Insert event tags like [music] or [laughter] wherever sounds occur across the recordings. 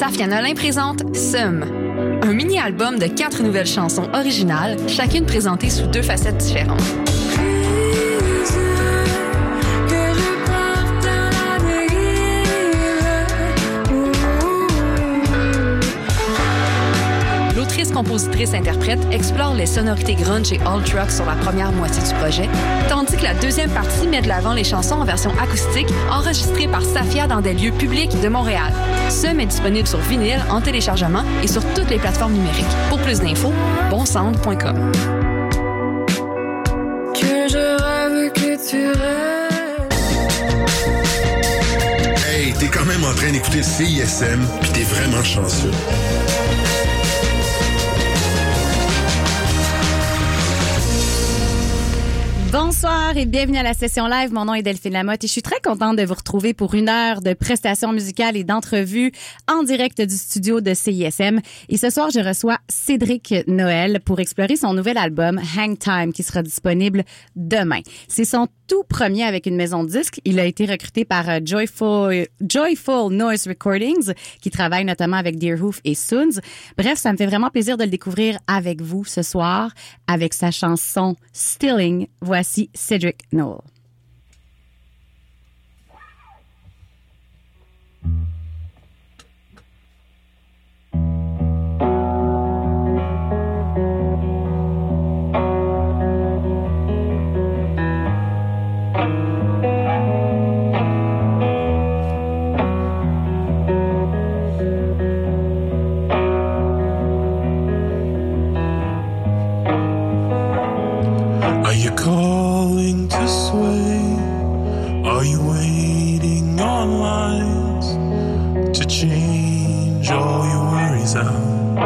Safia Nolin présente Sum, un mini-album de quatre nouvelles chansons originales, chacune présentée sous deux facettes différentes. L'autrice, compositrice, interprète explore les sonorités grunge et alt rock sur la première moitié du projet, tandis que la deuxième partie met de l'avant les chansons en version acoustique enregistrées par Safia dans des lieux publics de Montréal. Ce est disponible sur vinyle, en téléchargement et sur toutes les plateformes numériques. Pour plus d'infos, bonsound.com. Que je rêve que tu rêves. Hey, t'es quand même en train d'écouter CISM, puis t'es vraiment chanceux. Bonsoir et bienvenue à la session live. Mon nom est Delphine Lamotte et je suis très contente de vous retrouver pour une heure de prestations musicales et d'entrevues en direct du studio de CISM. Et ce soir, je reçois Cédric Noël pour explorer son nouvel album Hang Time qui sera disponible demain. C'est son tout premier avec une maison de disques. Il a été recruté par euh, Joyful, Noise Recordings qui travaille notamment avec Deerhoof et Soons. Bref, ça me fait vraiment plaisir de le découvrir avec vous ce soir avec sa chanson Stilling. Voici Cedric Noel. You calling to sway? Are you waiting on lines to change all your worries out?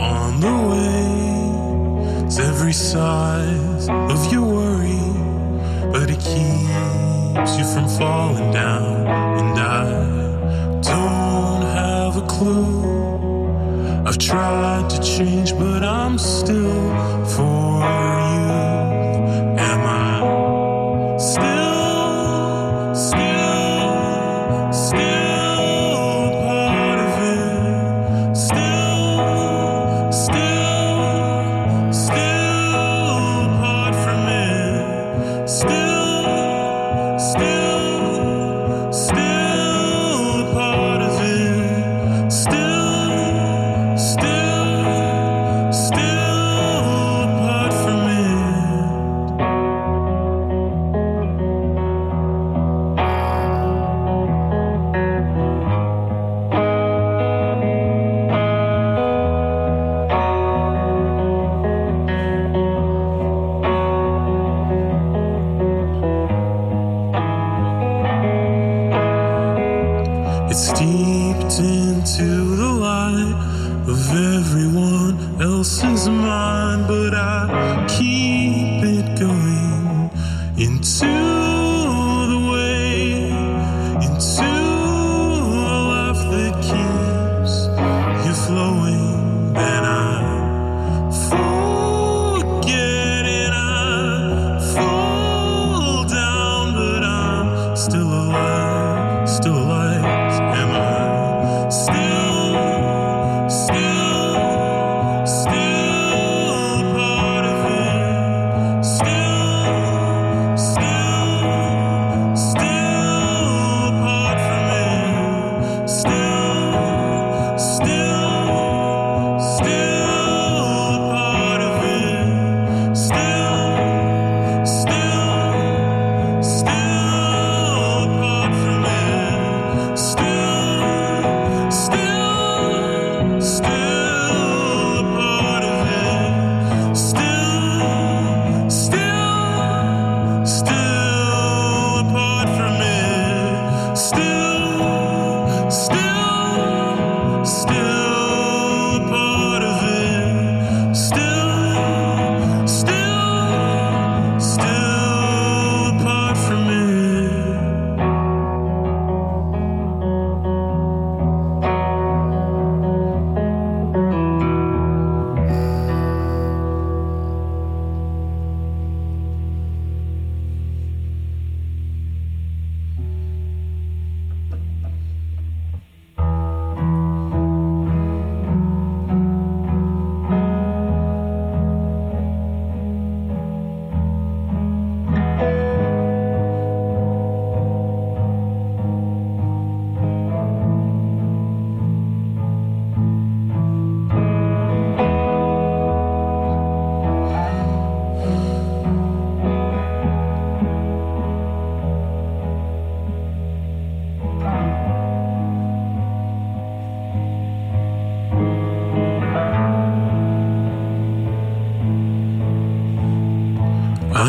On the way, it's every size of your worry, but it keeps you from falling down. And I don't have a clue. I've tried to change, but I'm still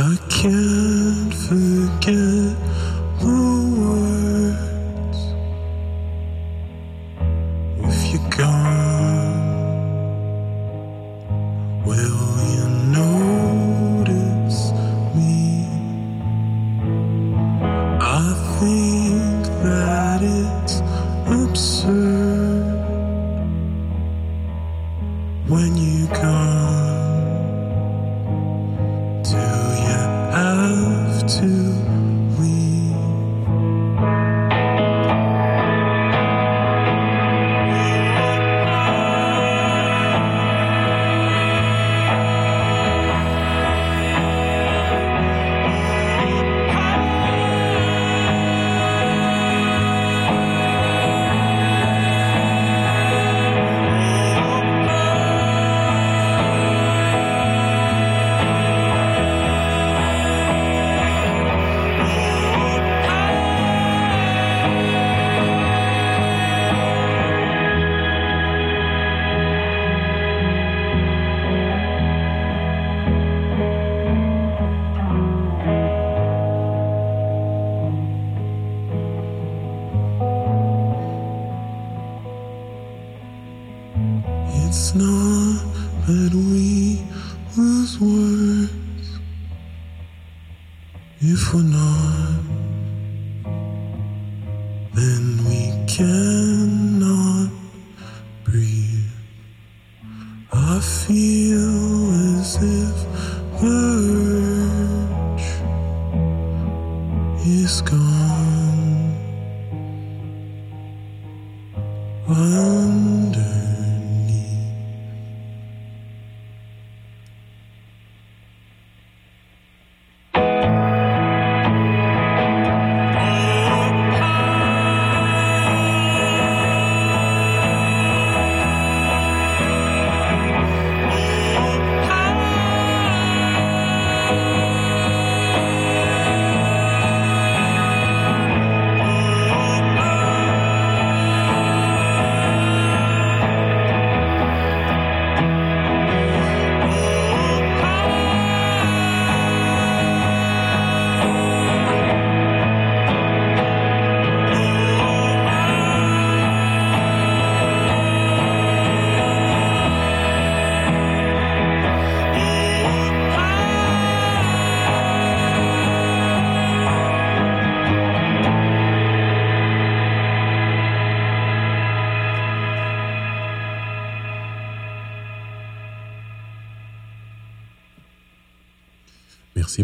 I can't forget.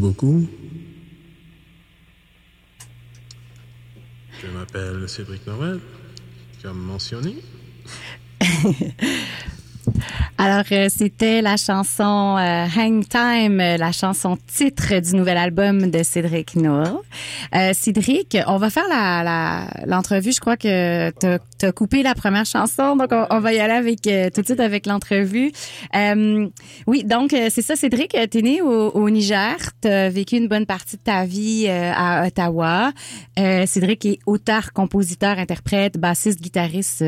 Beaucoup. Je m'appelle Cédric Noël, comme mentionné. [laughs] Alors, euh, c'était la chanson euh, Hang Time, euh, la chanson titre du nouvel album de Cédric Noël. Euh, Cédric, on va faire la la- l'entrevue. Je crois que t'as as coupé la première chanson, donc on, va y aller avec euh, tout de suite avec l'entrevue. Euh, oui, donc euh, c'est ça, Cédric. euh, T'es né au, au Niger, t'as vécu une bonne partie de ta vie euh, à Ottawa. Euh, Cédric est auteur, compositeur, interprète, bassiste, guitariste,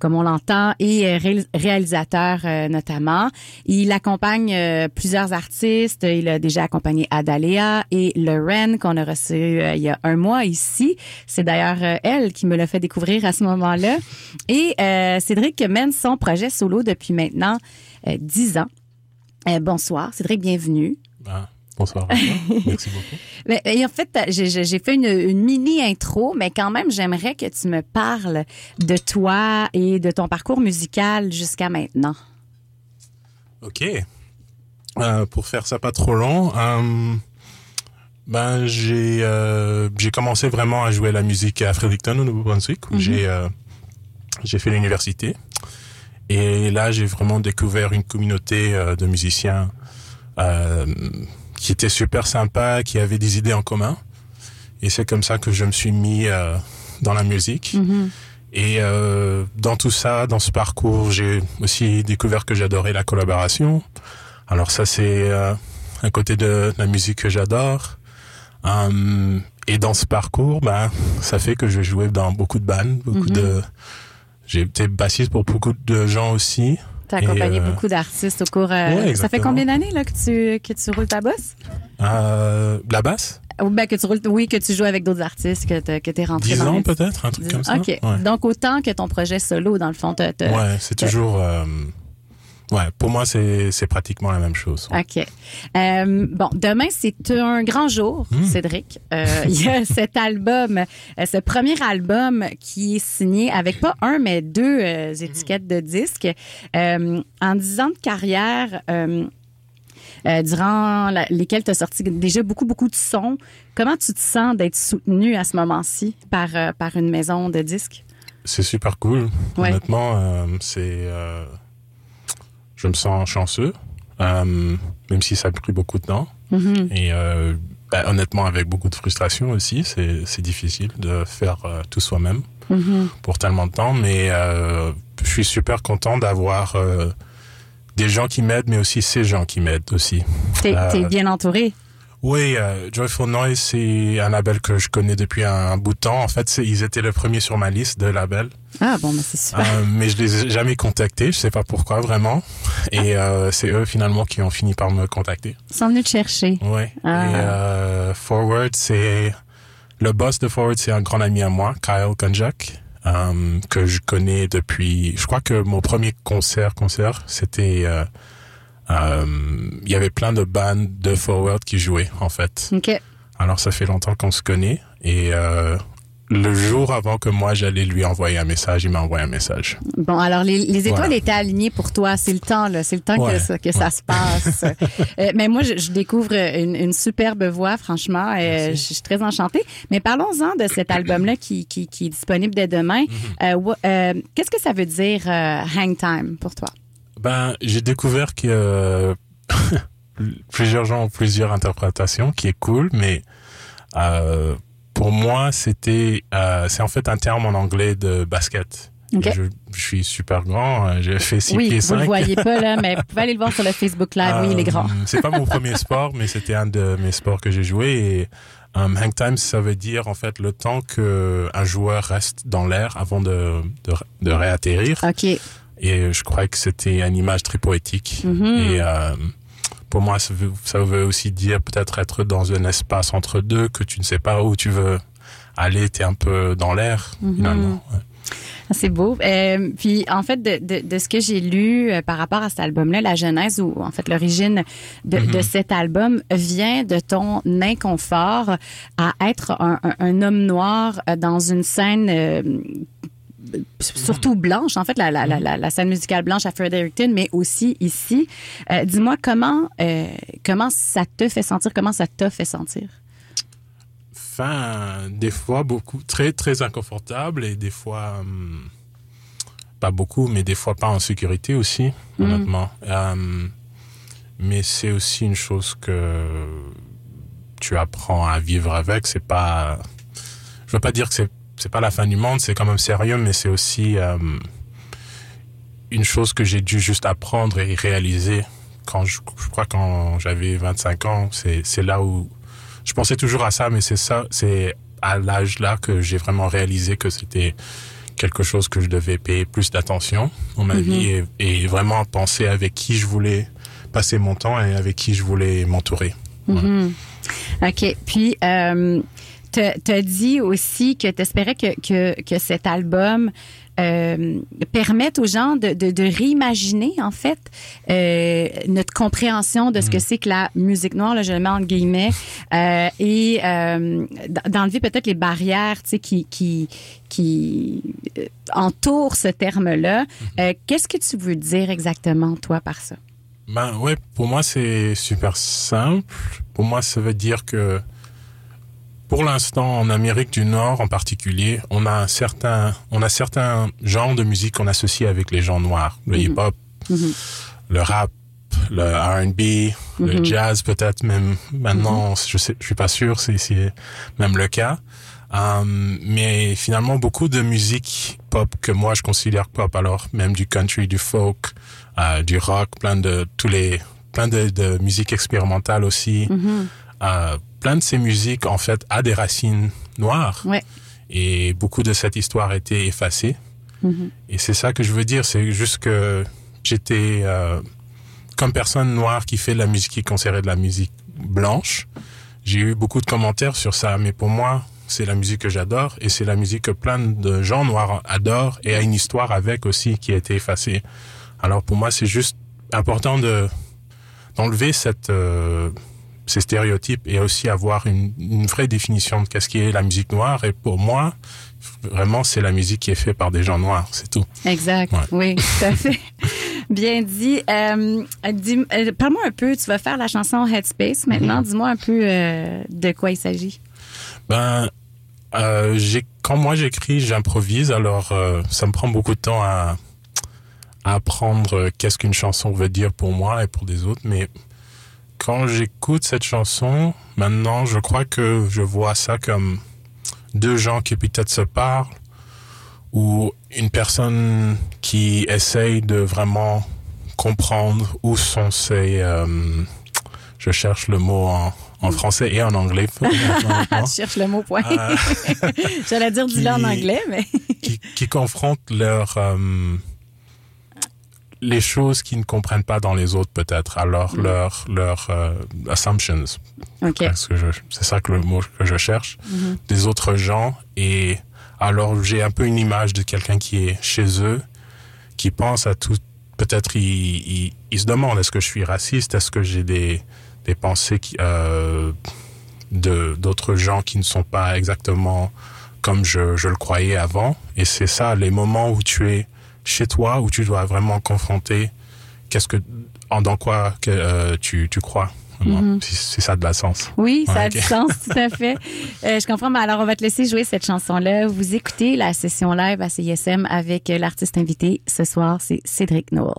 comme on l'entend, et ré- réalisateur notamment. Il accompagne plusieurs artistes. Il a déjà accompagné Adaléa et Lorraine qu'on a reçu il y a un mois ici. C'est d'ailleurs elle qui me l'a fait découvrir à ce moment-là. Et euh, Cédric mène son projet solo depuis maintenant euh, dix ans. Euh, bonsoir, Cédric, bienvenue. Ah, bonsoir. [laughs] Merci beaucoup. Mais, et en fait, j'ai fait une, une mini intro, mais quand même, j'aimerais que tu me parles de toi et de ton parcours musical jusqu'à maintenant. Ok. Euh, pour faire ça pas trop long, euh, ben j'ai euh, commencé vraiment à jouer la musique à Fredericton au Nouveau-Brunswick où euh, j'ai fait l'université et là j'ai vraiment découvert une communauté euh, de musiciens euh, qui était super sympa, qui avait des idées en commun et c'est comme ça que je me suis mis euh, dans la musique. Et euh, dans tout ça, dans ce parcours, j'ai aussi découvert que j'adorais la collaboration. Alors ça, c'est euh, un côté de la musique que j'adore. Hum, et dans ce parcours, ben, ça fait que je jouais dans beaucoup de bandes, beaucoup de. J'ai été bassiste pour beaucoup de gens aussi. Tu as accompagné euh, beaucoup d'artistes au cours. euh, ouais, ça fait combien d'années là que tu que tu roules ta bosse? Euh, la basse, ben que tu roules, oui, que tu joues avec d'autres artistes, que t'es- que t'es rentré 10 dans ans les- peut-être, un truc comme ça. Ok. Ouais. Donc autant que ton projet solo dans le fond. t'as- t'as- Ouais, c'est toujours. Ouais, pour moi, c'est pratiquement la même chose. OK. Euh, bon, demain, c'est un grand jour, Hmm. Cédric. Euh, Il y a [laughs] cet album, euh, ce premier album qui est signé avec pas un, mais deux euh, étiquettes de disques. En dix ans de carrière, durant la- lesquels tu as sorti déjà beaucoup, beaucoup de sons, comment tu te sens d'être soutenu à ce moment-ci par, par une maison de disques? C'est super cool. Ouais. Honnêtement, c'est, je me sens chanceux, euh, même si ça a pris beaucoup de temps. Mhm. Et euh, bah, honnêtement, avec beaucoup de frustration aussi, c'est difficile de faire euh, tout soi-même Mhm. pour tellement de temps. Mais je suis super content d'avoir des gens qui m'aident, mais aussi ces gens qui m'aident aussi. T'es t'es bien entouré. Oui, Joyful Noise, c'est un label que je connais depuis un, bout de temps. En fait, ils étaient le premier sur ma liste de labels. Ah bon, mais c'est super. Euh, mais je les ai jamais contactés, je sais pas pourquoi vraiment. Et euh, c'est eux finalement qui ont fini par me contacter. Ils sont venus te chercher. Ouais. Ah. Et euh, Forward, c'est le boss de Forward, c'est un grand ami à moi, Kyle Konjak, que je connais depuis. Je crois que mon premier concert, concert, c'était. Il y avait plein de bandes de Forward qui jouaient en fait. OK. Alors ça fait longtemps qu'on se connaît et le jour avant que moi j'allais lui envoyer un message, il m'a envoyé un message. Bon, alors les, les étoiles Voilà. étaient alignées pour toi. C'est le temps, là. C'est le temps que, Ouais. ça, que ça se passe. [laughs] Euh, mais moi, je, je découvre une, une superbe voix, franchement. Euh, je, je suis très enchantée. Mais parlons-en de cet album-là qui, qui, qui est disponible dès demain. Mm-hmm. Euh, euh, Qu'est-ce que ça veut dire Hang Time pour toi? Ben j'ai découvert que [laughs] plusieurs gens ont plusieurs interprétations, qui est cool, mais euh, pour moi c'était euh, c'est en fait un terme en anglais de basket. Ok. Je, je suis super grand, euh, j'ai fait 6 oui, pieds vous le 5. voyez pas, là, mais [laughs] vous pouvez aller le voir sur le Facebook Live. oui, il est grand. Euh, C'est pas mon premier [laughs] sport, mais c'était un de mes sports que j'ai joué. Et um, hang time, ça veut dire en fait le temps que un joueur reste dans l'air avant de, de, de réatterrir. OK. Et je crois que c'était une image très poétique. Et euh, pour moi, ça veut, ça veut aussi dire peut-être être dans un espace entre deux que tu ne sais pas où tu veux aller. T'es un peu dans l'air Mhm. finalement. Ouais. Ah, C'est beau. Euh, puis en fait, de, de, de ce que j'ai lu euh, par rapport à cet album-là, la genèse ou en fait l'origine de, de cet album vient de ton inconfort à être un, un, un homme noir euh, dans une scène. euh, surtout blanche, en fait, la, la, la, la, la scène musicale blanche à Fredericton, mais aussi ici. Euh, Dis-moi comment euh, comment ça te fait sentir, comment ça t'a fait sentir? Enfin, des fois beaucoup, très très inconfortable et des fois hum, pas beaucoup, mais des fois pas en sécurité aussi, honnêtement. Hum, mais c'est aussi une chose que tu apprends à vivre avec. C'est pas, je veux pas dire que c'est c'est pas la fin du monde, c'est quand même sérieux, mais c'est aussi hum, une chose que j'ai dû juste apprendre et réaliser quand je, je crois quand j'avais 25 ans. C'est là où je pensais toujours à ça, mais c'est ça, c'est à l'âge là que j'ai vraiment réalisé que c'était quelque chose que je devais payer plus d'attention dans ma vie et, et vraiment penser avec qui je voulais passer mon temps et avec qui je voulais m'entourer. Mhm. OK. Puis, euh, tu as dit aussi que tu espérais que, que, que cet album euh, permette aux gens de, de, de réimaginer, en fait, euh, notre compréhension de ce que c'est que la musique noire, là, je le mets en guillemets, euh, et euh, d'enlever peut-être les barrières tu sais, qui, qui, qui euh, entourent ce terme-là. Euh, Qu'est-ce que tu veux dire exactement, toi, par ça? Ben ouais, pour moi c'est super simple. Pour moi ça veut dire que pour l'instant en Amérique du Nord en particulier, on a un certain on a certains genres de musique qu'on associe avec les gens noirs, le hip-hop, le rap, le R&B, le jazz peut-être même maintenant, je sais je suis pas sûr si c'est même le cas. Um, mais finalement beaucoup de musique pop que moi je considère pop alors même du country, du folk, euh, du rock, plein de tous les plein de, de musique expérimentale aussi. Euh, plein de ces musiques en fait a des racines noires Ouais. et beaucoup de cette histoire a été effacée. Et c'est ça que je veux dire, c'est juste que j'étais euh, comme personne noire qui fait de la musique qui considérait de la musique blanche. J'ai eu beaucoup de commentaires sur ça, mais pour moi, c'est la musique que j'adore et c'est la musique que plein de gens noirs adorent et a une histoire avec aussi qui a été effacée. Alors pour moi, c'est juste important de d'enlever cette euh, ces stéréotypes et aussi avoir une, une vraie définition de qu'est-ce qui est la musique noire. Et pour moi, vraiment, c'est la musique qui est faite par des gens noirs, c'est tout. Exact. Ouais. Oui, tout à fait. [laughs] Bien dit. Euh, dis- euh, Parle-moi un peu. Tu vas faire la chanson Headspace maintenant. Dis-moi un peu euh, de quoi il s'agit. Ben, j'ai quand moi j'écris, j'improvise, alors ça me prend beaucoup de temps à, à apprendre qu'est-ce qu'une chanson veut dire pour moi et pour des autres. Mais quand j'écoute cette chanson, maintenant, je crois que je vois ça comme deux gens qui peut-être se parlent ou une personne qui essaye de vraiment comprendre où sont ses... euh, je cherche le mot en, en français et en anglais. [laughs] Je cherche le mot point. Euh, [laughs] J'allais dire du en anglais, mais qui, qui confrontent leur, euh, les choses qu'ils ne comprennent pas dans les autres peut-être, alors leur, leur euh, assumptions. C'est ça que le mot que je cherche, des autres gens. Et alors j'ai un peu une image de quelqu'un qui est chez eux, qui pense à tout. Peut-être il, il, il se demande est-ce que je suis raciste, est-ce que j'ai des, des pensées qui, euh, de d'autres gens qui ne sont pas exactement comme je, je le croyais avant? Et c'est ça, les moments où tu es chez toi, où tu dois vraiment confronter qu'est-ce que, en dans quoi que, euh, tu, tu crois. vraiment. Si, si ça a de la sens. Oui, ça Ouais, a du sens, tout à fait. Euh, je comprends, mais alors on va te laisser jouer cette chanson-là. Vous écoutez la session live à CISM avec euh, l'artiste invité. Ce soir, c'est Cédric Noël.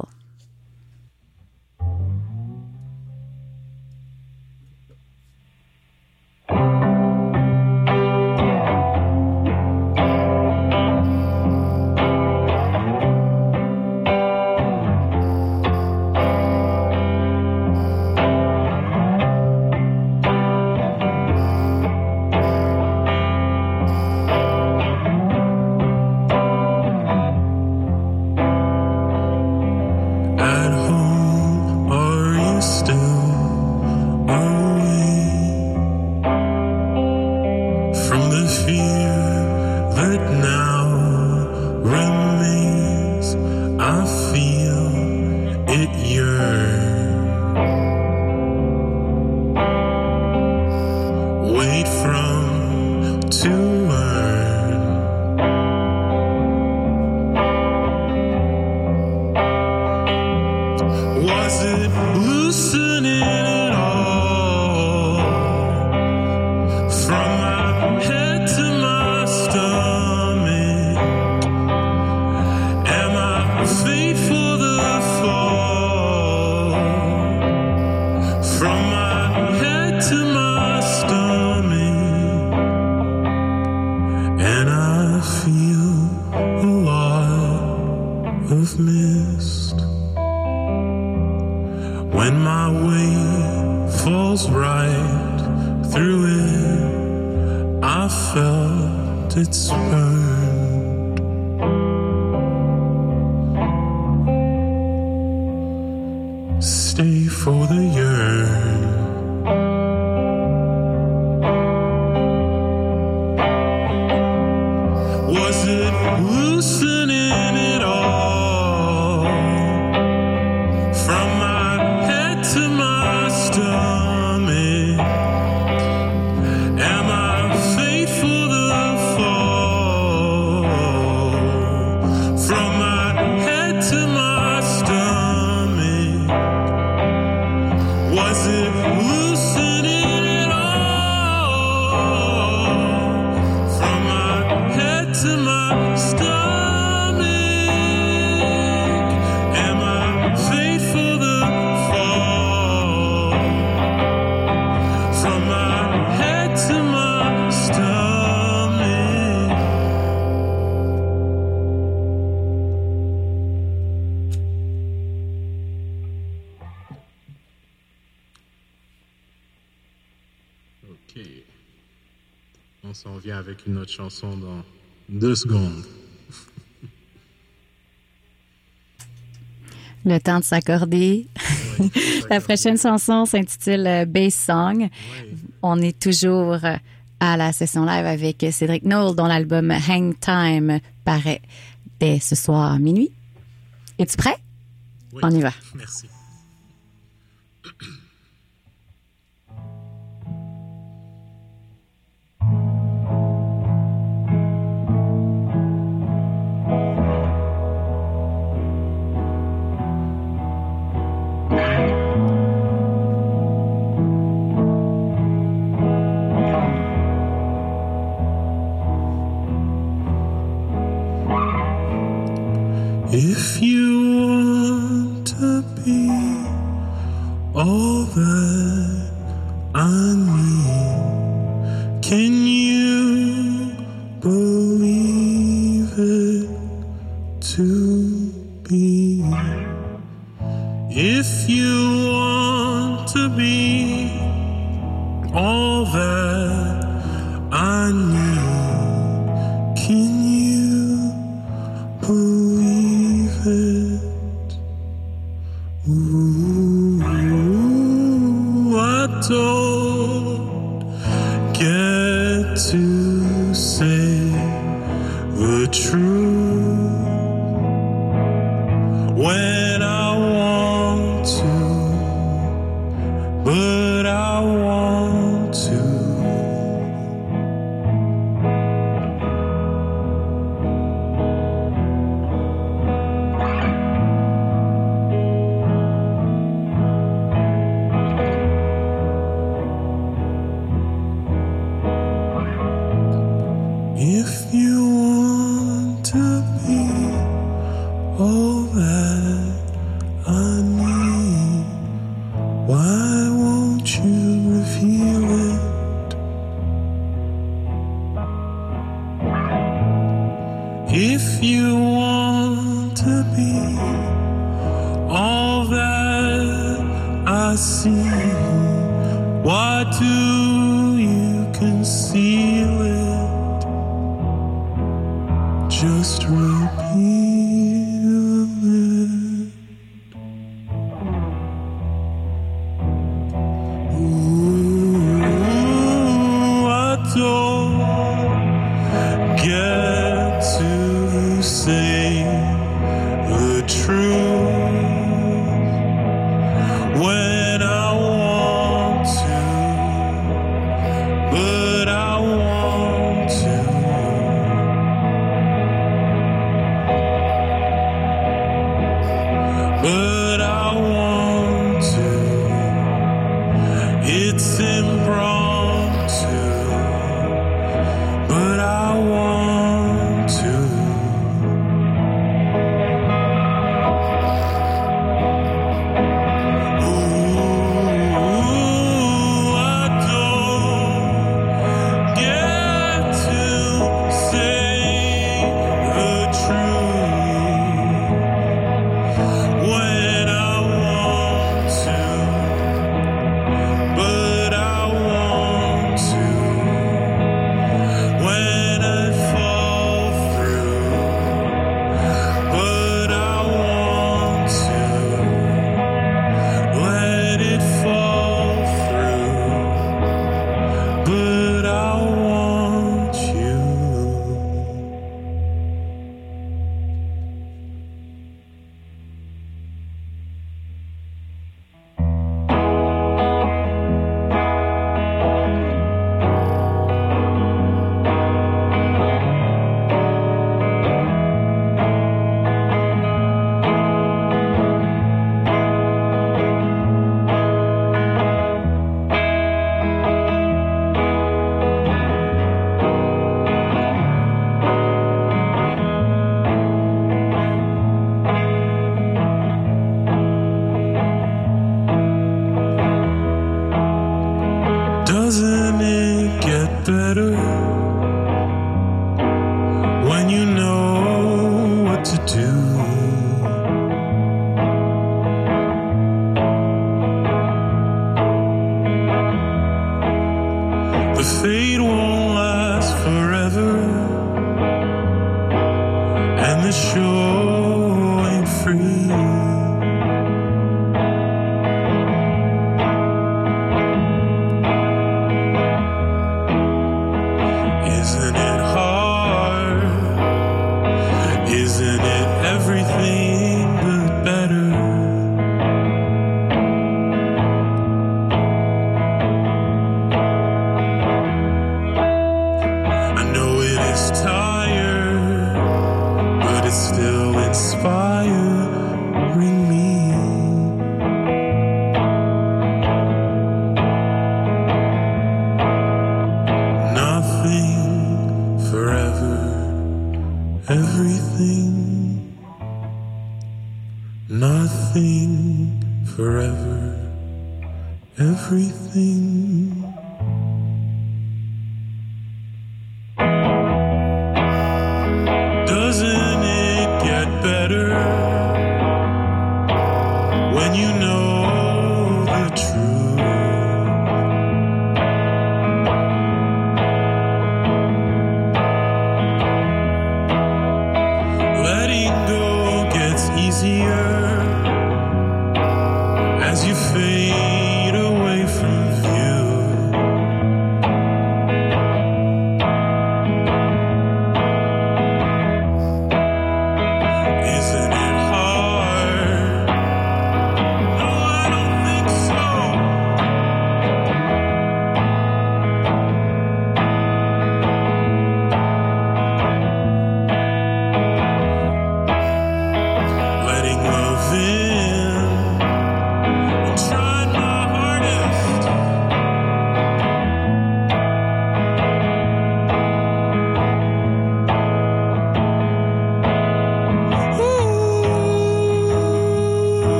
chanson dans deux secondes. Le temps de s'accorder. [laughs] La prochaine chanson s'intitule euh, Bass Song. On est toujours à la session live avec Cédric Noll, dont l'album Hang Time paraît dès ce soir minuit. Es-tu prêt? Oui. On y va. Merci. If you want to be all that I see, why do you conceive?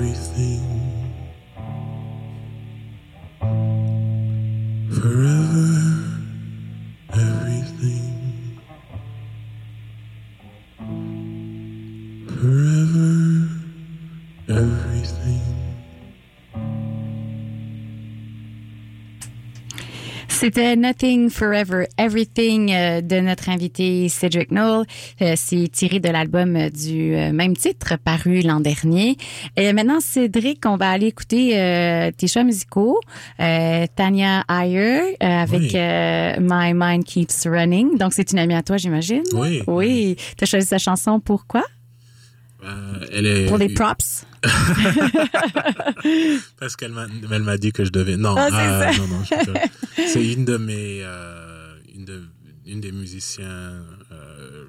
Everything. C'était Nothing Forever Everything euh, de notre invité Cedric Knoll. Euh, C'est tiré de l'album euh, du même titre paru l'an dernier. Et maintenant, Cédric, on va aller écouter tes choix musicaux. Tanya Ayer avec Oui. My Mind Keeps Running. Donc, c'est une amie à toi, j'imagine? Oui. Oui. Tu as choisi sa chanson pourquoi? Euh, elle est Pour les props? [laughs] parce qu'elle m'a elle m'a dit que je devais non Ah, euh, non non je [laughs] c'est une de mes euh, une de une des musiciens euh,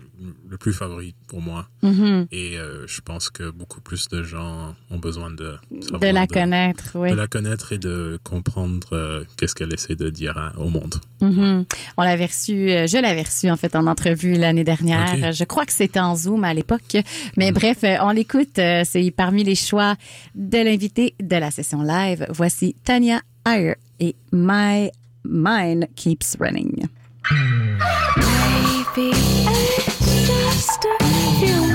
le plus favori pour moi Mhm. et euh, je pense que beaucoup plus de gens ont besoin de De la connaître, oui. de la connaître et de comprendre euh, qu'est-ce qu'elle essaie de dire à- au monde Mhm. On l'avait reçu, euh, je l'avais reçu en fait en entrevue l'année dernière. Je crois que c'était en Zoom à l'époque. Mais bref, euh, on l'écoute. C'est parmi les choix de l'invité de la session live. Voici Tanya Ayer et My Mind Keeps Running. [laughs] Baby, it's just a few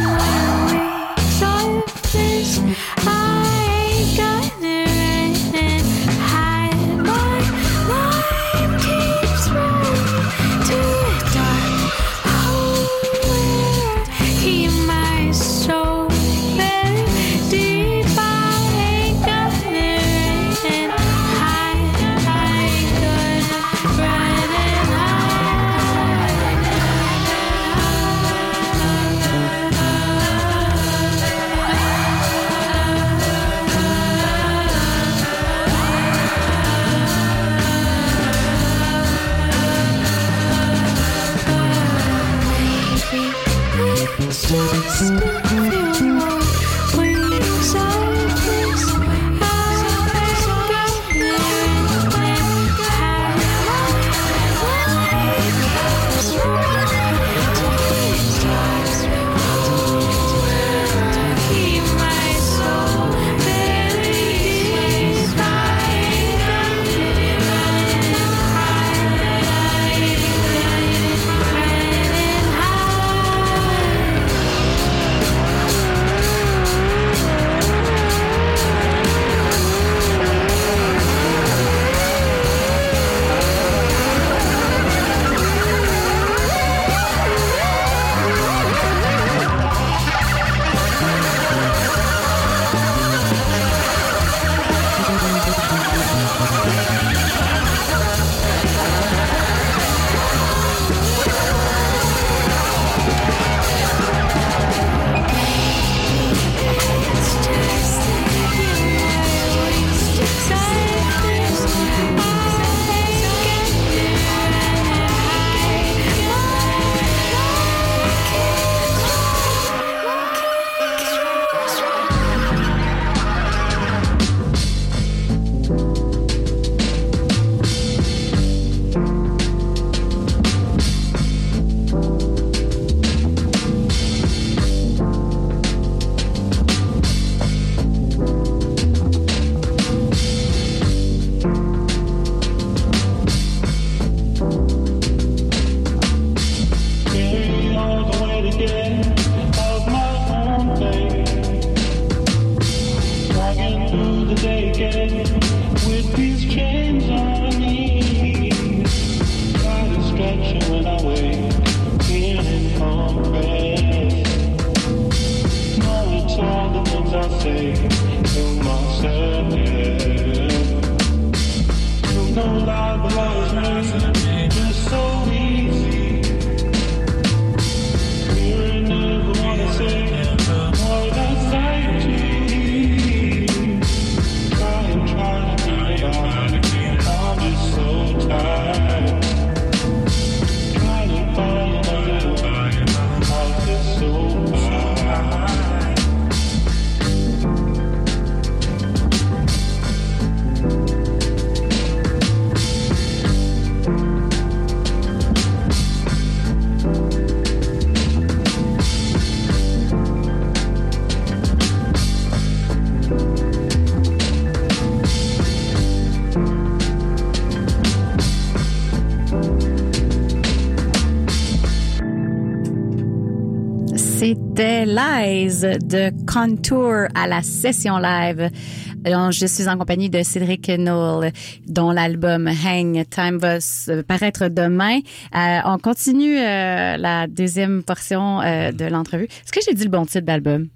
Lies de Contour à la session live. Alors, Je suis en compagnie de Cédric Knoll, dont l'album Hang Time va se paraître demain. Euh, on continue euh, la deuxième portion euh, de l'entrevue. Est-ce que j'ai dit le bon titre d'album?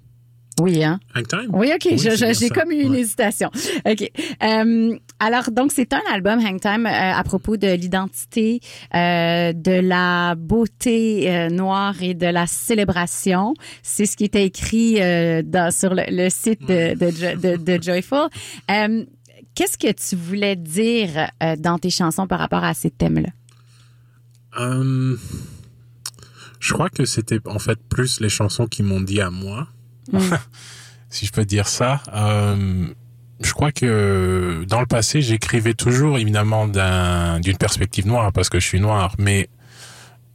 Oui, hein? Hang Time? Oui, OK. Oui, J'ai comme eu une Ouais. hésitation. OK. Euh, alors, donc, c'est un album, Hang Time, euh, à propos de l'identité, euh, de la beauté euh, noire et de la célébration. C'est ce qui était écrit dans, sur le, le site de, de, Jo- de- de Joyful. Qu'est-ce que tu voulais dire dans tes chansons par rapport à ces thèmes-là? Je crois que c'était en fait plus les chansons qui m'ont dit à moi. [laughs] si je peux dire ça. Euh, je crois que dans le passé, j'écrivais toujours évidemment d'un- d'une perspective noire parce que je suis noir, mais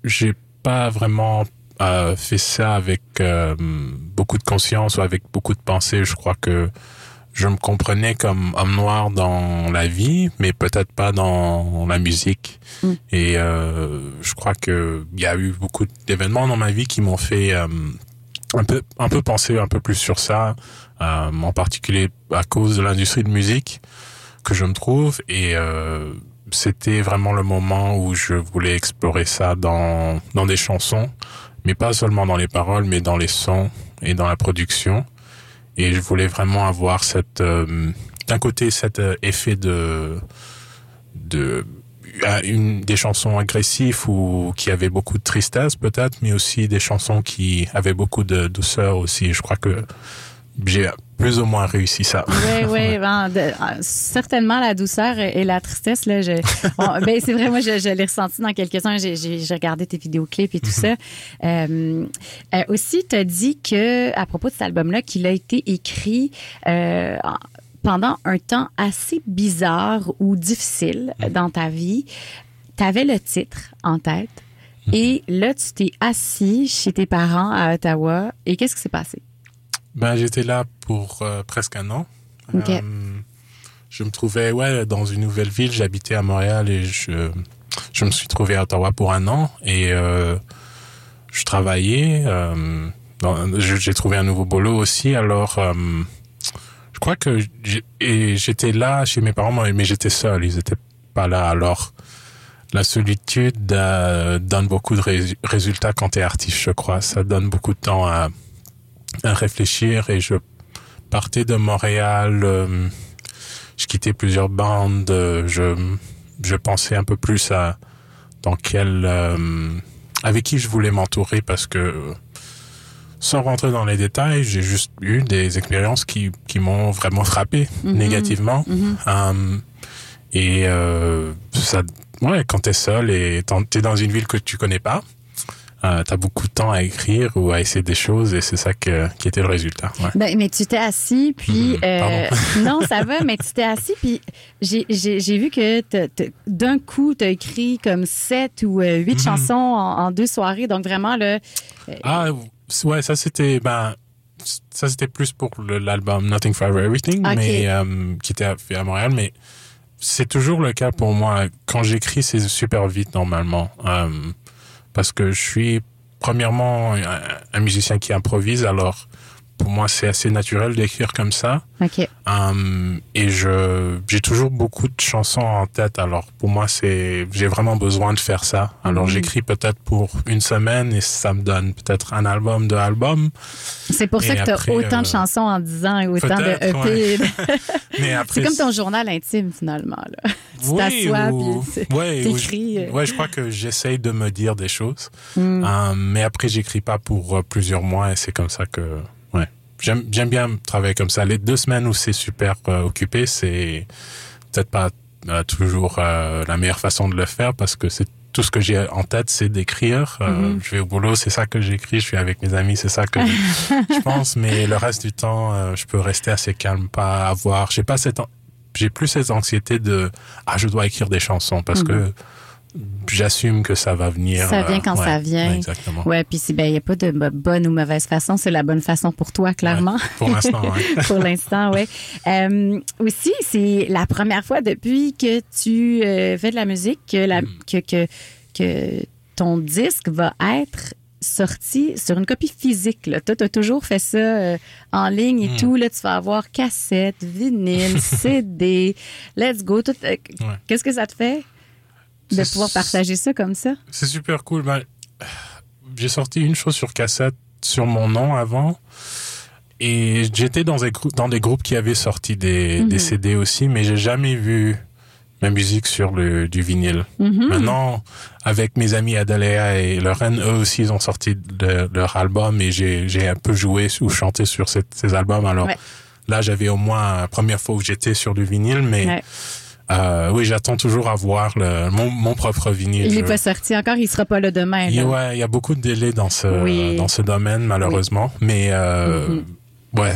j'ai pas vraiment euh, fait ça avec euh, beaucoup de conscience ou avec beaucoup de pensée. Je crois que je me comprenais comme homme noir dans la vie, mais peut-être pas dans la musique. Mm. Et euh, je crois que il y a eu beaucoup d'événements dans ma vie qui m'ont fait un peu un peu penser un peu plus sur ça, euh, en particulier à cause de l'industrie de musique que je me trouve et euh, c'était vraiment le moment où je voulais explorer ça dans dans des chansons, mais pas seulement dans les paroles, mais dans les sons et dans la production. Et je voulais vraiment avoir cette euh, d'un côté cet euh, effet de de à une des chansons agressives ou qui avaient beaucoup de tristesse peut-être, mais aussi des chansons qui avaient beaucoup de douceur aussi. Je crois que j'ai plus ou moins réussi ça. Oui, oui, [laughs] ben, de- euh, certainement la douceur et la tristesse. Là, je, [laughs] ben, c'est vrai, moi, je, je l'ai ressenti dans quelques-uns. J'ai, regardé tes vidéoclips et tout ça. Euh, euh, aussi, tu as dit que, à propos de cet album-là, qu'il a été écrit euh, pendant un temps assez bizarre ou difficile dans ta vie. Tu avais le titre en tête. Et là, tu t'es assis chez tes parents à Ottawa. Et qu'est-ce qui s'est passé? Ben, j'étais là pour euh, presque un an. Ok. Euh, je me trouvais ouais dans une nouvelle ville. J'habitais à Montréal et je je me suis trouvé à Ottawa pour un an et euh, je travaillais. j'ai trouvé un nouveau boulot aussi. Alors je crois que j'étais là chez mes parents, mais j'étais seul. Ils étaient pas là. Alors la solitude euh, donne beaucoup de rés- résultats quand t'es artiste. Je crois ça donne beaucoup de temps à réfléchir et je partais de Montréal, euh, je quittais plusieurs bandes, euh, je, je pensais un peu plus à dans quel, avec qui je voulais m'entourer parce que sans rentrer dans les détails, j'ai juste eu des expériences qui, qui m'ont vraiment frappé négativement. Euh, et euh, ça, ouais, quand t'es seul et t'es dans une ville que tu connais pas, euh, t'as beaucoup de temps à écrire ou à essayer des choses et c'est ça que, qui était le résultat. Ouais. Ben, mais tu t'es assis, puis... Mhm, euh, [laughs] non, ça va, mais tu t'es assis, puis j'ai- vu que t'as- t'as- d'un coup, tu as écrit comme sept ou euh, huit Mhm. chansons en, en deux soirées. Donc, vraiment, là... Ah ouais, ça c'était ben ça c'était plus pour l'album Nothing Forever Everything, mais euh, qui était fait à Montréal, mais c'est toujours le cas pour moi. Quand j'écris, c'est super vite normalement. Euh, parce que je suis premièrement un, un musicien qui improvise, alors pour moi c'est assez naturel d'écrire comme ça. OK. Euh, et je j'ai toujours beaucoup de chansons en tête. Alors pour moi c'est j'ai vraiment besoin de faire ça. Alors Mhm. j'écris peut-être pour une semaine et ça me donne peut-être un album, deux albums. C'est pour ça que tu as autant de euh, chansons en 10 ans et autant de EP. [laughs] Mais après C'est comme ton journal intime, finalement. Là. [laughs] Tu Oui, t'assois ou- puis tu- ouais, ou t'écris, je- euh. Ouais, je crois que j'essaye de me dire des choses. Hmm. Euh, mais après, j'écris pas pour euh, plusieurs mois et c'est comme ça que, ouais. J'aime, j'aime bien travailler comme ça. Les deux semaines où c'est super euh, occupé, c'est peut-être pas euh, toujours euh, la meilleure façon de le faire parce que c'est tout ce que j'ai en tête, c'est d'écrire. Euh, Mm-hmm. Je vais au boulot, c'est ça que j'écris. Je suis avec mes amis, c'est ça que [laughs] je pense. Mais le reste du temps, euh, je peux rester assez calme, pas avoir. J'ai pas cette, j'ai plus cette anxiété de ah je dois écrire des chansons parce que j'assume que ça va venir. Ça vient euh, quand ça ouais, vient. ouais, exactement. Ouais, puis il ben, n'y a pas de bo- bonne ou mauvaise façon. C'est la bonne façon pour toi, clairement. Ouais, pour l'instant, ouais. [laughs] pour l'instant, oui. Euh, aussi, c'est la première fois depuis que tu euh, fais de la musique que, la, Mm. que, que, que ton disque va être sorti sur une copie physique. Là. Toi, tu as toujours fait ça euh, en ligne et Mm. tout. Là, tu vas avoir cassette, vinyle, [laughs] CD, let's go. Tout, euh, Qu'est-ce que ça te fait? De pouvoir partager ça comme ça? C'est super cool. Ben, j'ai sorti une chose sur cassette sur mon nom avant. Et j'étais dans des, grou- dans des groupes qui avaient sorti des, Mhm. des CD aussi, mais j'ai jamais vu ma musique sur le, du vinyle. Mhm. Maintenant, avec mes amis Adalea et Lorraine, eux aussi, ils ont sorti de- leur album et j'ai j'ai un peu joué ou chanté sur cette- ces albums. Alors Ouais. là, j'avais au moins la première fois où j'étais sur du vinyle, mais Ouais. Euh, oui, j'attends toujours à voir le, mon, mon propre vinyle. Il n'est pas sorti encore, il sera pas là demain. il y, a, là. ouais, il y a beaucoup de délais dans ce Oui. dans ce domaine malheureusement, mais euh, Mhm. ouais,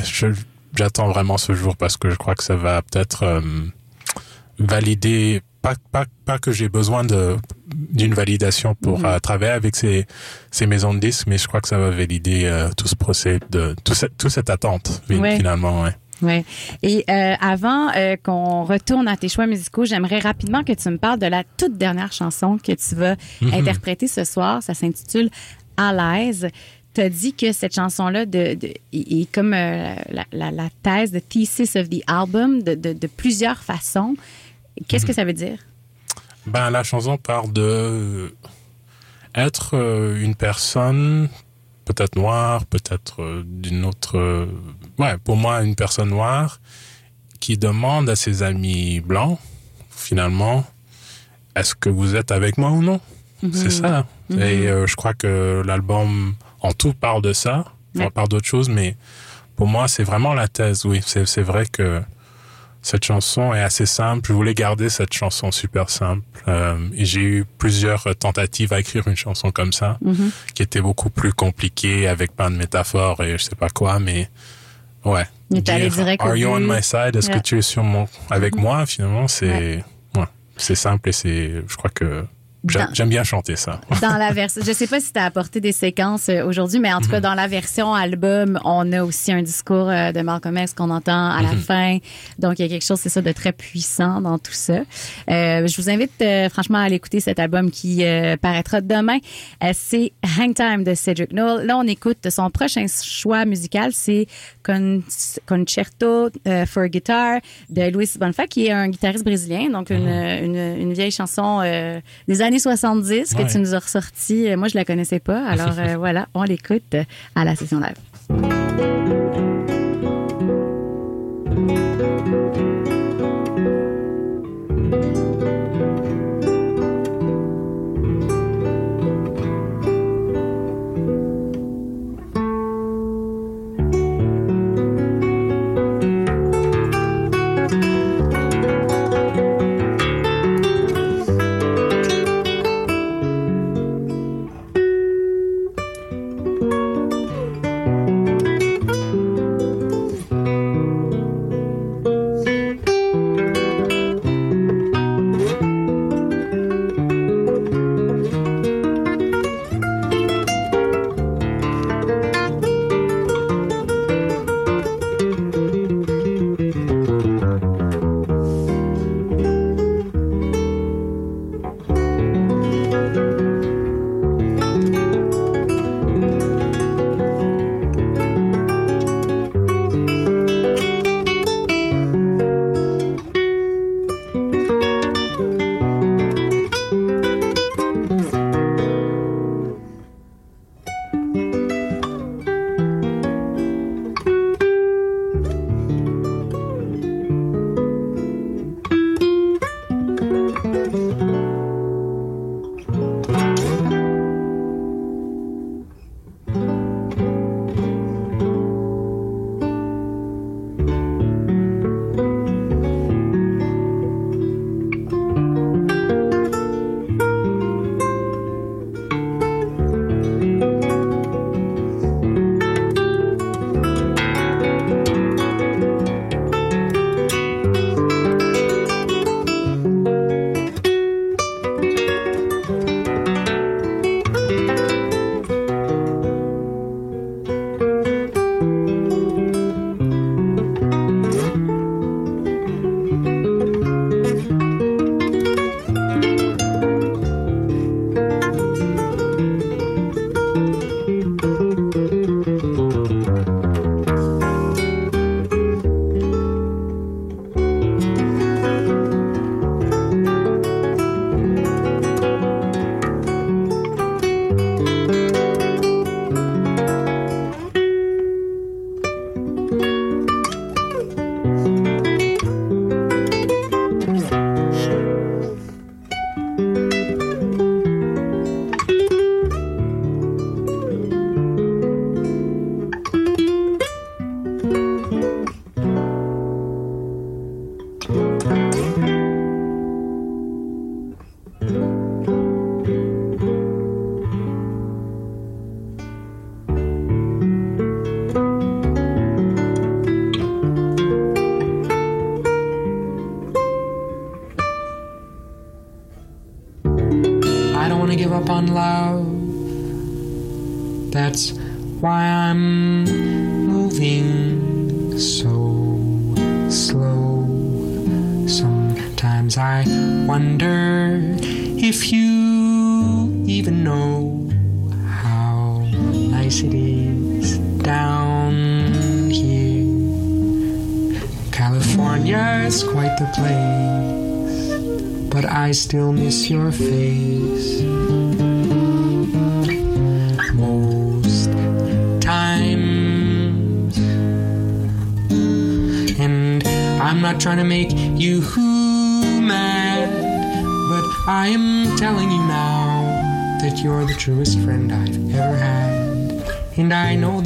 j'attends vraiment ce jour parce que je crois que ça va peut-être euh, valider pas pas pas que j'ai besoin de d'une validation pour Mhm. euh, travailler avec ces ces maisons de disques, mais je crois que ça va valider euh, tout ce procès de tout cette toute cette attente finalement. Ouais. Ouais. Et euh, avant euh, qu'on retourne à tes choix musicaux, j'aimerais rapidement que tu me parles de la toute dernière chanson que tu vas Mhm. interpréter ce soir. Ça s'intitule À l'aise. Tu as dit que cette chanson-là de, de- est est comme euh, la, la, la thèse, the thesis of the album, de, de, de plusieurs façons. Qu'est-ce Mhm. que ça veut dire? Ben, la chanson parle de être une personne peut-être noire, peut-être d'une autre... ouais, pour moi, une personne noire qui demande à ses amis blancs, finalement, est-ce que vous êtes avec moi ou non? C'est ça. Et euh, je crois que l'album en tout parle de ça. Ouais. On parle d'autres choses, mais pour moi, c'est vraiment la thèse, oui. C'est vrai que cette chanson est assez simple. Je voulais garder cette chanson super simple. Euh, et j'ai eu plusieurs tentatives à écrire une chanson comme ça, Mhm. qui était beaucoup plus compliquée, avec plein de métaphores et je sais pas quoi, mais ouais. Mais Dire, direct Are you on my side? Est-ce Ouais. que tu es sur mon, avec Mhm. moi? Finalement, c'est, ouais. C'est simple et c'est, je crois que j'aime bien chanter ça. [laughs] Dans la version, je sais pas si tu as apporté des séquences euh, aujourd'hui, mais en tout Mhm. cas, dans la version album, on a aussi un discours euh, de Malcolm X qu'on entend à la Mhm. fin. Donc, il y a quelque chose, c'est ça, de très puissant dans tout ça. Euh, je vous invite euh, franchement à aller écouter cet album qui euh, paraîtra demain. C'est Hang Time de Cedric Noel. Là, on écoute son prochain choix musical, c'est Con- Concerto for Guitar de Luis Bonfa, qui est un guitariste brésilien. Donc, une, une, une vieille chanson des années 70 que Ouais. tu nous as ressorti. Euh, Moi, je la connaissais pas. Alors, [laughs] euh, voilà, on l'écoute à la session live.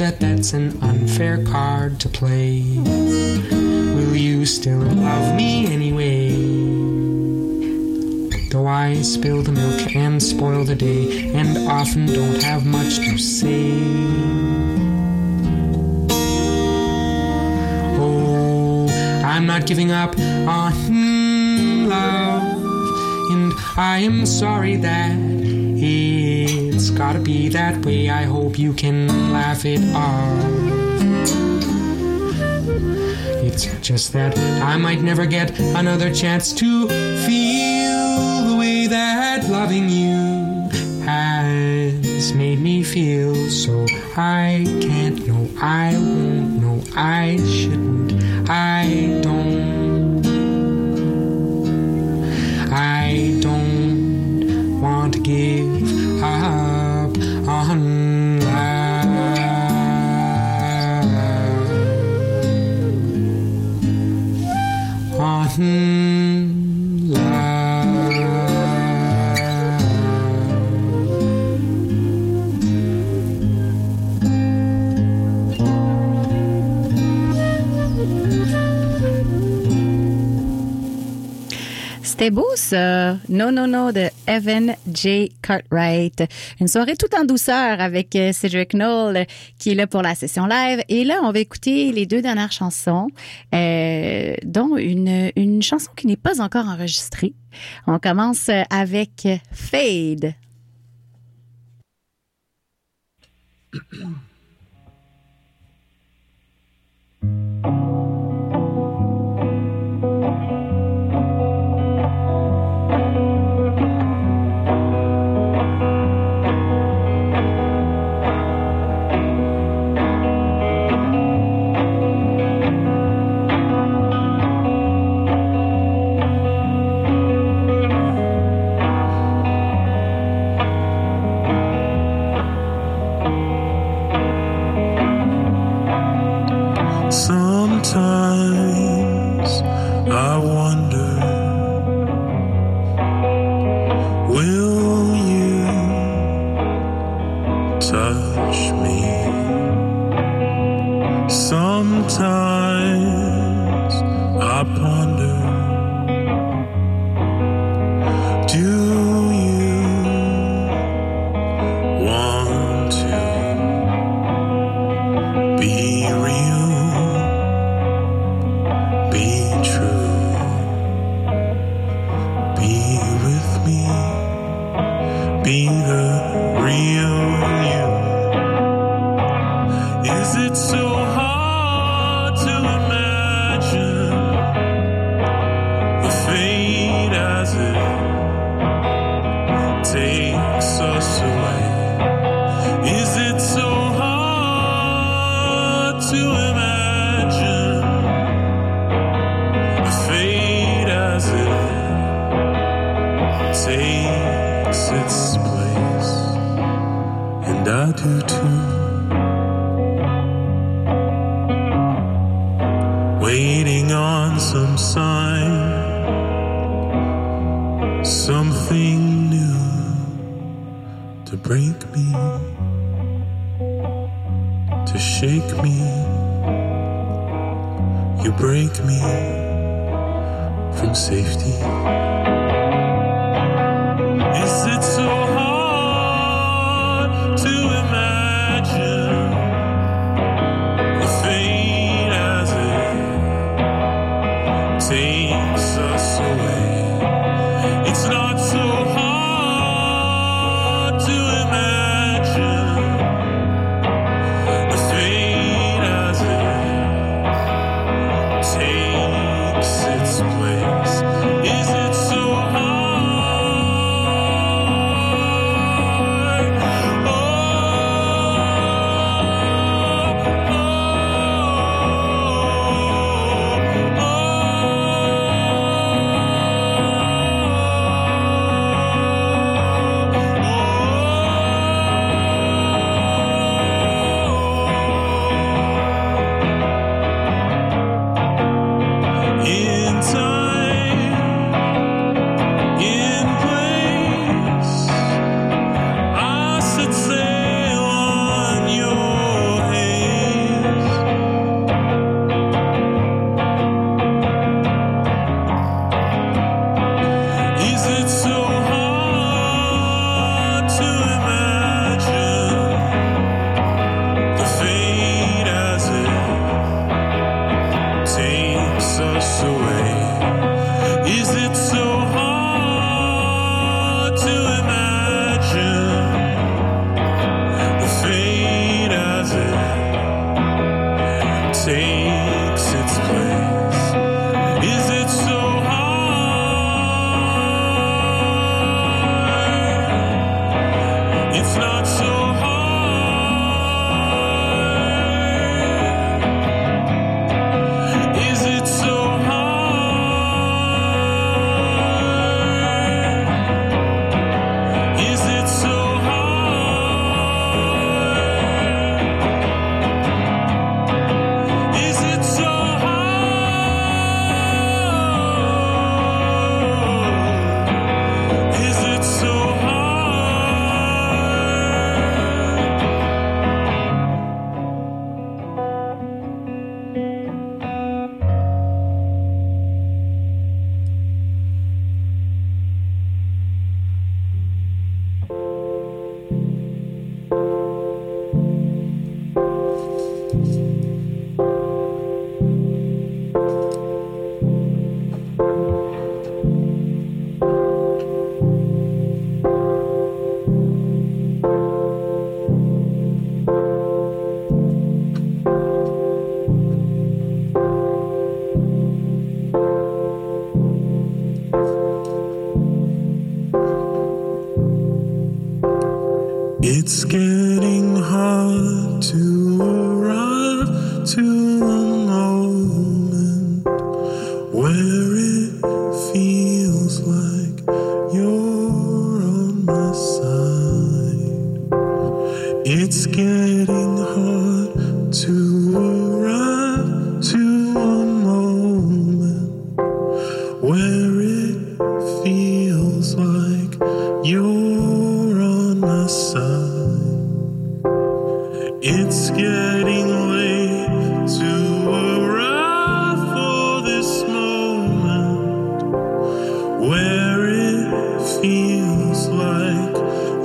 That that's an unfair card to play. Will you still love me anyway? Though I spill the milk and spoil the day, and often don't have much to say. Oh, I'm not giving up on love, and I am sorry that it's gotta be that way. I hope you can laugh it off. It's just that I might never get another chance to feel the way that loving you has made me feel. So I can't, no, I won't, no, I shouldn't, I don't. C'était beau, ça. Non, non, non, de Evan J. Cartwright. Une soirée tout en douceur avec euh, Cedric Knoll qui est là pour la session live. Et là, on va écouter les deux dernières chansons, euh, dont une, une chanson qui n'est pas encore enregistrée. On commence avec Fade. [clears throat]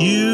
you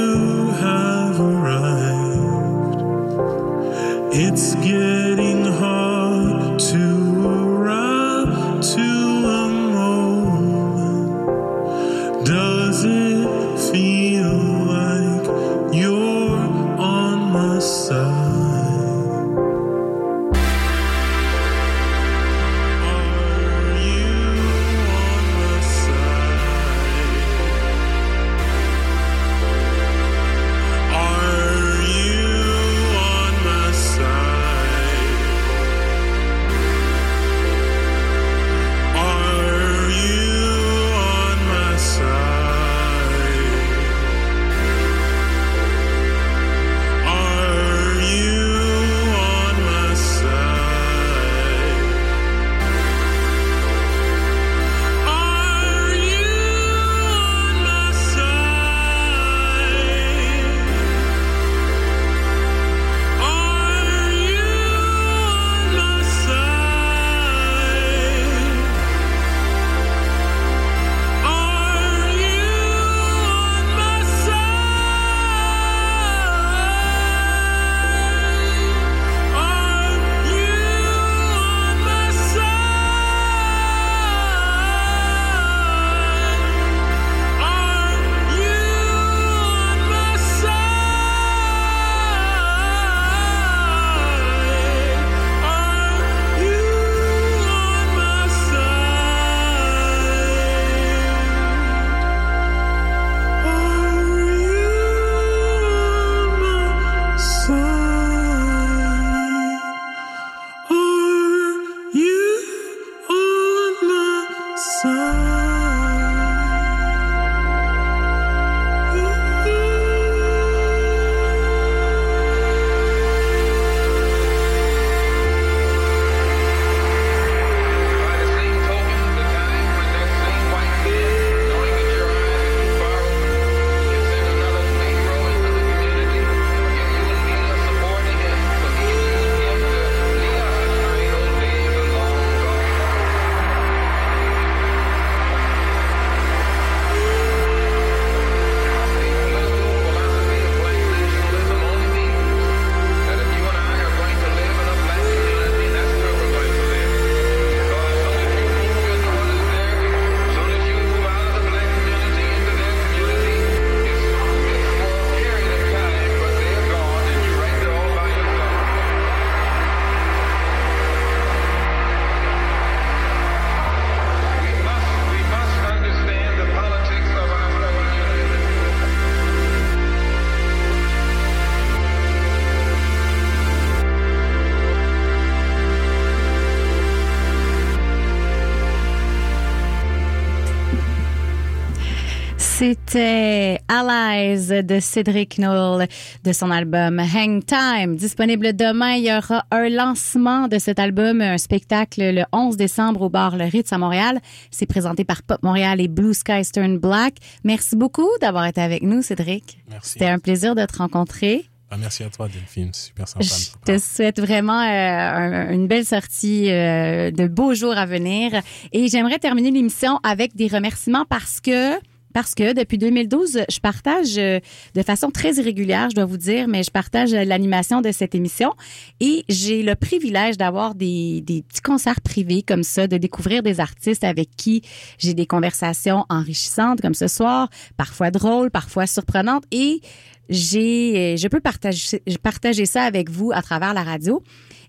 de Cédric Knoll de son album Hang Time. Disponible demain, il y aura un lancement de cet album, un spectacle le 11 décembre au bar Le Ritz à Montréal. C'est présenté par Pop Montréal et Blue Sky Stern Black. Merci beaucoup d'avoir été avec nous, Cédric. Merci. C'était un plaisir de te rencontrer. Ah, merci à toi, Delphine. Super sympa. Je te souhaite vraiment euh, un- une belle sortie, euh, de beaux jours à venir. Et j'aimerais terminer l'émission avec des remerciements parce que parce que depuis 2012, je partage euh, de façon très irrégulière, je dois vous dire, mais je partage euh, l'animation de cette émission et j'ai le privilège d'avoir des, des petits concerts privés comme ça, de découvrir des artistes avec qui j'ai des conversations enrichissantes comme ce soir, parfois drôles, parfois surprenantes et j'ai, euh, je peux partager, partager ça avec vous à travers la radio.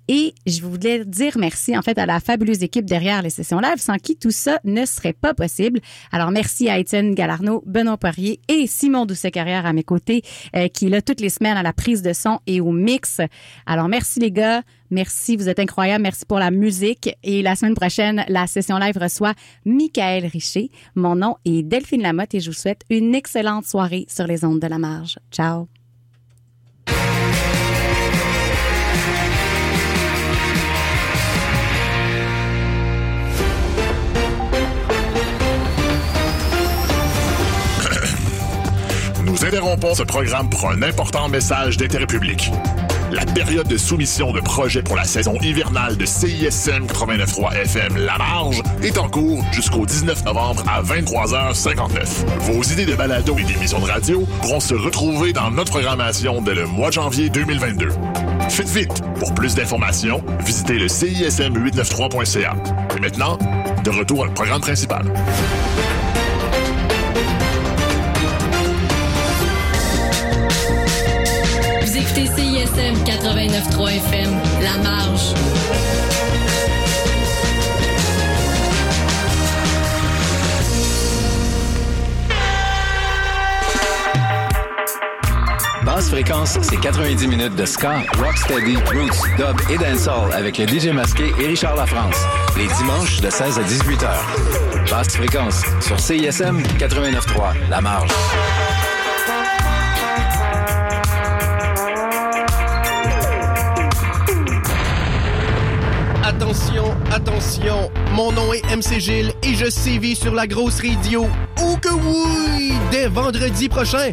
Et je voulais dire merci en fait à la fabuleuse équipe derrière les sessions live, sans qui tout ça ne serait pas possible. Alors merci à Étienne Galarno, Benoît Poirier et Simon Doucet-Carrière à mes côtés, euh, qui est là toutes les semaines à la prise de son et au mix. Alors merci les gars, merci, vous êtes incroyables, merci pour la musique. Et la semaine prochaine, la session live reçoit Michael Richer. Mon nom est Delphine Lamotte et je vous souhaite une excellente soirée sur les ondes de la marge. Ciao. Nous interrompons ce programme pour un important message d'intérêt public. La période de soumission de projets pour la saison hivernale de CISM 89.3 FM La Marge est en cours jusqu'au 19 novembre à 23h59. Vos idées de balado et d'émissions de radio pourront se retrouver dans notre programmation dès le mois de janvier 2022. Faites vite! Pour plus d'informations, visitez le CISM893.ca. Et maintenant, de retour le programme principal. Écoutez CISM 89.3 FM, La Marge. Basse fréquence, c'est 90 minutes de ska, rocksteady, roots, dub et dancehall avec le DJ masqué et Richard Lafrance. Les dimanches de 16 à 18 heures. Basse fréquence sur CISM 89.3, La Marge. Attention, attention, mon nom est MC Gilles et je sévis sur la grosse radio. Oh que oui! Dès vendredi prochain,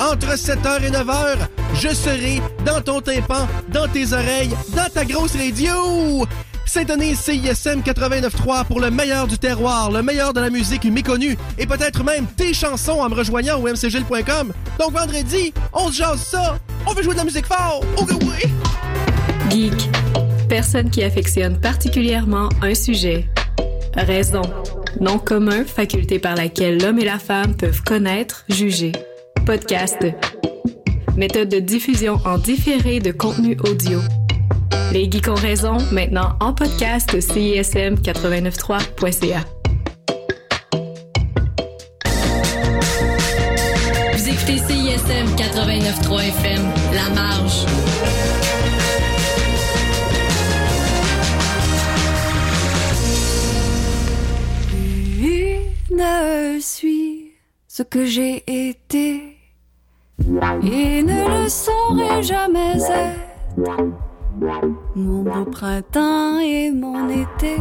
entre 7h et 9h, je serai dans ton tympan, dans tes oreilles, dans ta grosse radio! Syntonise CISM 89.3 pour le meilleur du terroir, le meilleur de la musique méconnue et peut-être même tes chansons en me rejoignant au mcgilles.com. Donc vendredi, on se jase ça! On veut jouer de la musique fort! Oh que oui! Geek. Personne qui affectionne particulièrement un sujet. Raison. Nom commun, faculté par laquelle l'homme et la femme peuvent connaître, juger. Podcast. Méthode de diffusion en différé de contenu audio. Les geeks ont raison, maintenant en podcast CISM 893.ca. Vous écoutez CISM 89.3 FM, La Marge. Ce que j'ai été et ne le saurai jamais être. Mon beau printemps et mon été.